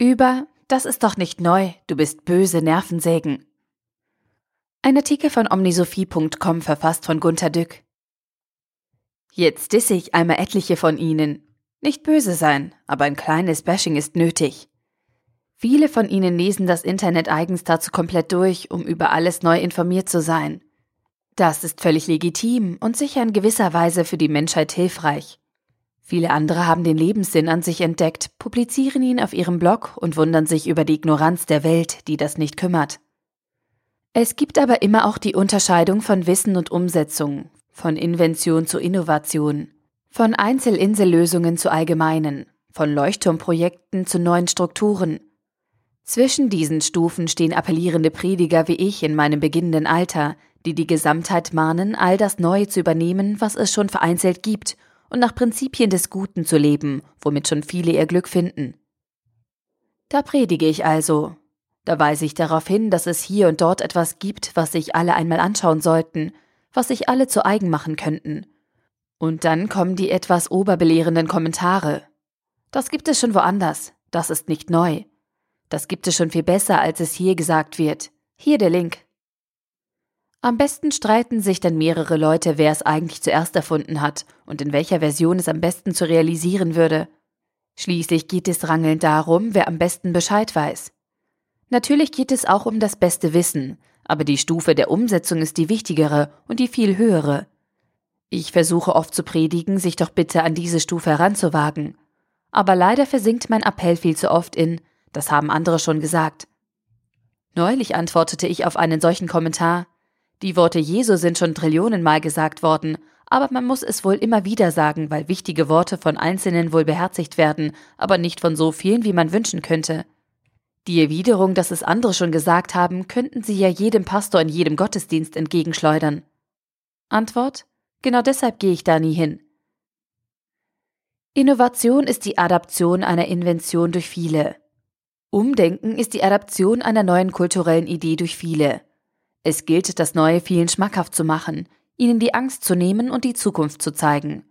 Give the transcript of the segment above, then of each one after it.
Über Das ist doch nicht neu, du bist böse Nervensägen. Ein Artikel von omnisophie.com verfasst von Gunter Dück. Jetzt disse ich einmal etliche von Ihnen. Nicht böse sein, aber ein kleines Bashing ist nötig. Viele von Ihnen lesen das Internet eigens dazu komplett durch, um über alles neu informiert zu sein. Das ist völlig legitim und sicher in gewisser Weise für die Menschheit hilfreich. Viele andere haben den Lebenssinn an sich entdeckt, publizieren ihn auf ihrem Blog und wundern sich über die Ignoranz der Welt, die das nicht kümmert. Es gibt aber immer auch die Unterscheidung von Wissen und Umsetzung, von Invention zu Innovation, von Einzelinsellösungen zu allgemeinen, von Leuchtturmprojekten zu neuen Strukturen. Zwischen diesen Stufen stehen appellierende Prediger wie ich in meinem beginnenden Alter, die die Gesamtheit mahnen, all das Neue zu übernehmen, was es schon vereinzelt gibt und nach Prinzipien des Guten zu leben, womit schon viele ihr Glück finden. Da predige ich also. Da weise ich darauf hin, dass es hier und dort etwas gibt, was sich alle einmal anschauen sollten, was sich alle zu eigen machen könnten. Und dann kommen die etwas oberbelehrenden Kommentare. Das gibt es schon woanders, das ist nicht neu. Das gibt es schon viel besser, als es hier gesagt wird. Hier der Link. Am besten streiten sich dann mehrere Leute, wer es eigentlich zuerst erfunden hat und in welcher Version es am besten zu realisieren würde. Schließlich geht es rangelnd darum, wer am besten Bescheid weiß. Natürlich geht es auch um das beste Wissen, aber die Stufe der Umsetzung ist die wichtigere und die viel höhere. Ich versuche oft zu predigen, sich doch bitte an diese Stufe heranzuwagen. Aber leider versinkt mein Appell viel zu oft in, das haben andere schon gesagt. Neulich antwortete ich auf einen solchen Kommentar, die Worte Jesu sind schon Trillionenmal gesagt worden, aber man muss es wohl immer wieder sagen, weil wichtige Worte von Einzelnen wohl beherzigt werden, aber nicht von so vielen, wie man wünschen könnte. Die Erwiderung, dass es andere schon gesagt haben, könnten sie ja jedem Pastor in jedem Gottesdienst entgegenschleudern. Antwort? Genau deshalb gehe ich da nie hin. Innovation ist die Adaption einer Invention durch viele. Umdenken ist die Adaption einer neuen kulturellen Idee durch viele. Es gilt, das Neue vielen schmackhaft zu machen, ihnen die Angst zu nehmen und die Zukunft zu zeigen.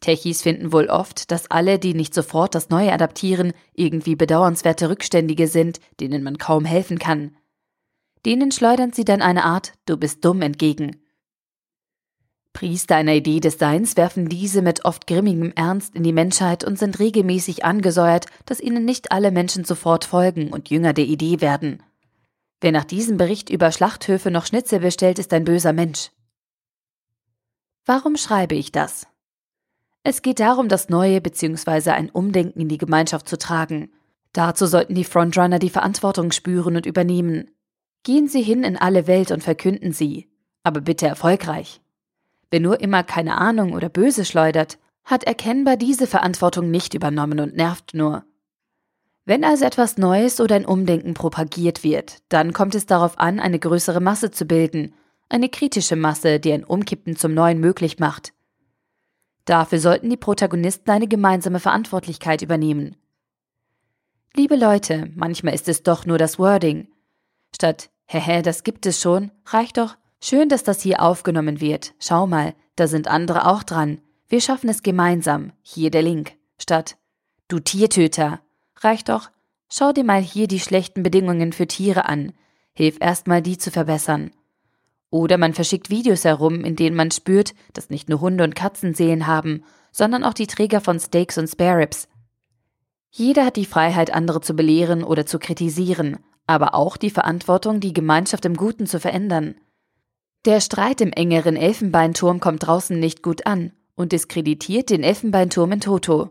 Techies finden wohl oft, dass alle, die nicht sofort das Neue adaptieren, irgendwie bedauernswerte Rückständige sind, denen man kaum helfen kann. Denen schleudern sie dann eine Art Du bist dumm entgegen. Priester einer Idee des Seins werfen diese mit oft grimmigem Ernst in die Menschheit und sind regelmäßig angesäuert, dass ihnen nicht alle Menschen sofort folgen und Jünger der Idee werden. Wer nach diesem Bericht über Schlachthöfe noch Schnitzel bestellt, ist ein böser Mensch. Warum schreibe ich das? Es geht darum, das Neue bzw. ein Umdenken in die Gemeinschaft zu tragen. Dazu sollten die Frontrunner die Verantwortung spüren und übernehmen. Gehen Sie hin in alle Welt und verkünden sie, aber bitte erfolgreich. Wer nur immer keine Ahnung oder Böse schleudert, hat erkennbar diese Verantwortung nicht übernommen und nervt nur. Wenn also etwas Neues oder ein Umdenken propagiert wird, dann kommt es darauf an, eine größere Masse zu bilden, eine kritische Masse, die ein Umkippen zum Neuen möglich macht. Dafür sollten die Protagonisten eine gemeinsame Verantwortlichkeit übernehmen. Liebe Leute, manchmal ist es doch nur das Wording. Statt, hehe, das gibt es schon, reicht doch, schön, dass das hier aufgenommen wird. Schau mal, da sind andere auch dran. Wir schaffen es gemeinsam. Hier der Link. Statt, du Tiertöter, reicht doch, schau dir mal hier die schlechten Bedingungen für Tiere an. Hilf erstmal die zu verbessern. Oder man verschickt Videos herum, in denen man spürt, dass nicht nur Hunde und Katzen Seelen haben, sondern auch die Träger von Steaks und Spare Ribs. Jeder hat die Freiheit, andere zu belehren oder zu kritisieren, aber auch die Verantwortung, die Gemeinschaft im Guten zu verändern. Der Streit im engeren Elfenbeinturm kommt draußen nicht gut an und diskreditiert den Elfenbeinturm in Toto.